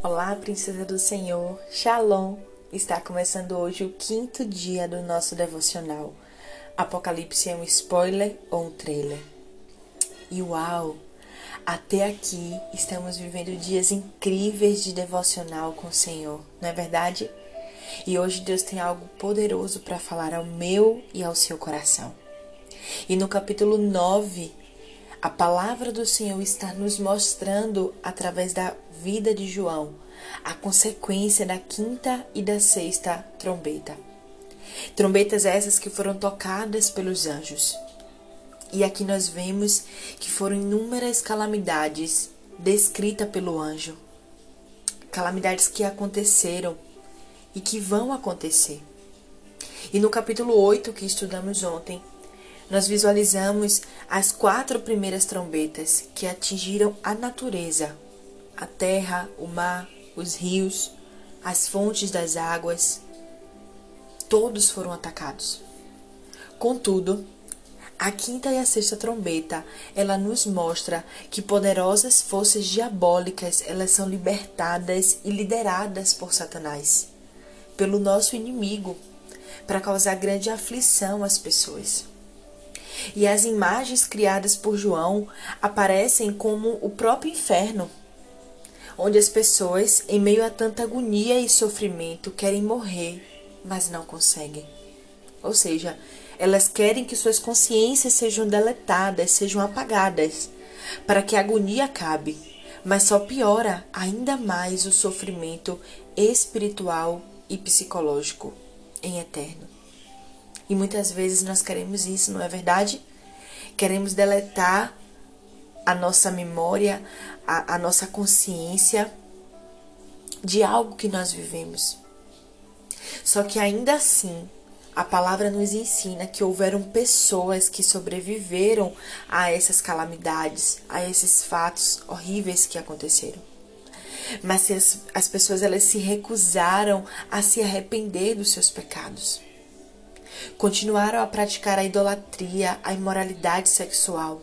Olá, princesa do Senhor, Shalom! Está começando hoje o quinto dia do nosso devocional. Apocalipse é um spoiler ou um trailer? E uau! Até aqui estamos vivendo dias incríveis de devocional com o Senhor, não é verdade? E hoje Deus tem algo poderoso para falar ao meu e ao seu coração. E no capítulo 9, a palavra do Senhor está nos mostrando, através da vida de João, a consequência da quinta e da sexta trombeta. Trombetas essas que foram tocadas pelos anjos. E aqui nós vemos que foram inúmeras calamidades descritas pelo anjo. Calamidades que aconteceram e que vão acontecer. E no capítulo 8 que estudamos ontem, nós visualizamos as quatro primeiras trombetas que atingiram a natureza, a terra, o mar, os rios, as fontes das águas. Todos foram atacados. Contudo, a quinta e a sexta trombeta, ela nos mostra que poderosas forças diabólicas, elas são libertadas e lideradas por Satanás, pelo nosso inimigo, para causar grande aflição às pessoas. E as imagens criadas por João aparecem como o próprio inferno, onde as pessoas, em meio a tanta agonia e sofrimento, querem morrer, mas não conseguem. Ou seja, elas querem que suas consciências sejam deletadas, sejam apagadas, para que a agonia acabe, mas só piora ainda mais o sofrimento espiritual e psicológico em eterno. E muitas vezes nós queremos isso, não é verdade? Queremos deletar a nossa memória, a, a nossa consciência de algo que nós vivemos. Só que ainda assim, a palavra nos ensina que houveram pessoas que sobreviveram a essas calamidades, a esses fatos horríveis que aconteceram. Mas as, as pessoas elas se recusaram a se arrepender dos seus pecados. Continuaram a praticar a idolatria, a imoralidade sexual.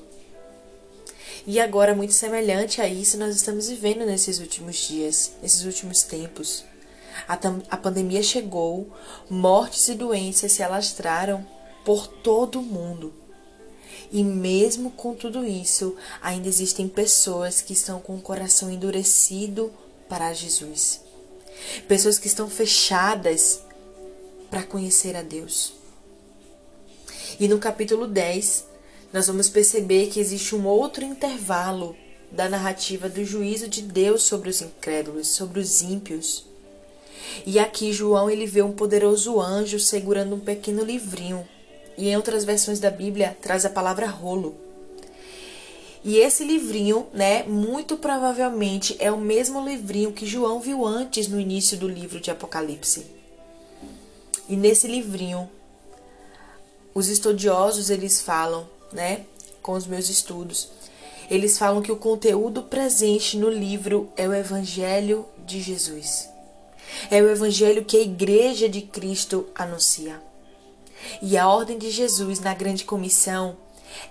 E agora, muito semelhante a isso, nós estamos vivendo nesses últimos dias, nesses últimos tempos. A, a pandemia chegou, mortes e doenças se alastraram por todo o mundo. E mesmo com tudo isso, ainda existem pessoas que estão com o coração endurecido para Jesus. Pessoas que estão fechadas para conhecer a Deus. E no capítulo 10, nós vamos perceber que existe um outro intervalo da narrativa do juízo de Deus sobre os incrédulos, sobre os ímpios. E aqui João ele vê um poderoso anjo segurando um pequeno livrinho. E em outras versões da Bíblia traz a palavra rolo. E esse livrinho, né, muito provavelmente é o mesmo livrinho que João viu antes no início do livro de Apocalipse. E nesse livrinho, os estudiosos eles falam né, com os meus estudos. Eles falam que o conteúdo presente no livro é o Evangelho de Jesus. É o Evangelho que a Igreja de Cristo anuncia. E a ordem de Jesus na grande comissão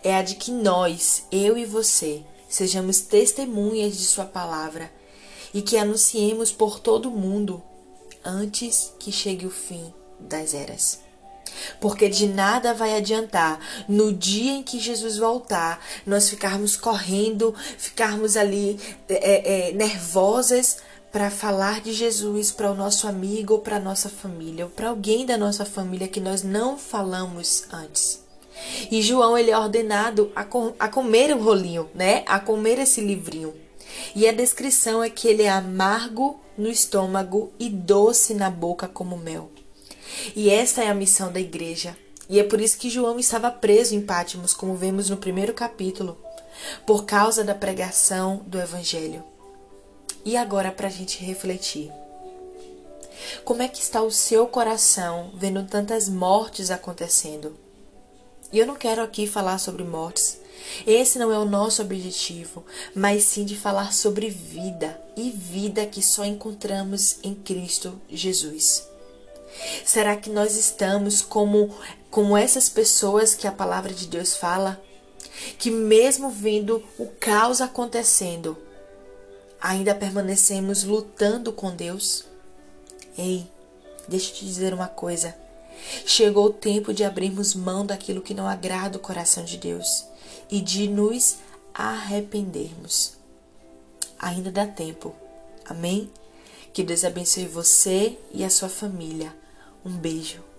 é a de que nós, eu e você, sejamos testemunhas de Sua palavra e que anunciemos por todo o mundo antes que chegue o fim das eras. Porque de nada vai adiantar no dia em que Jesus voltar nós ficarmos correndo, ficarmos ali é, é, nervosas para falar de Jesus para o nosso amigo ou para nossa família, ou para alguém da nossa família que nós não falamos antes. E João ele é ordenado a, com, a comer o rolinho, né? A comer esse livrinho. E a descrição é que ele é amargo no estômago e doce na boca como mel. E esta é a missão da igreja. E é por isso que João estava preso em Pátimos, como vemos no primeiro capítulo, por causa da pregação do Evangelho. E agora, para a gente refletir. Como é que está o seu coração vendo tantas mortes acontecendo? E eu não quero aqui falar sobre mortes. Esse não é o nosso objetivo, mas sim de falar sobre vida e vida que só encontramos em Cristo Jesus. Será que nós estamos como, como essas pessoas que a palavra de Deus fala? Que mesmo vendo o caos acontecendo, Ainda permanecemos lutando com Deus? Ei, deixa eu te dizer uma coisa. Chegou o tempo de abrirmos mão daquilo que não agrada o coração de Deus e de nos arrependermos. Ainda dá tempo. Amém? Que Deus abençoe você e a sua família. Um beijo.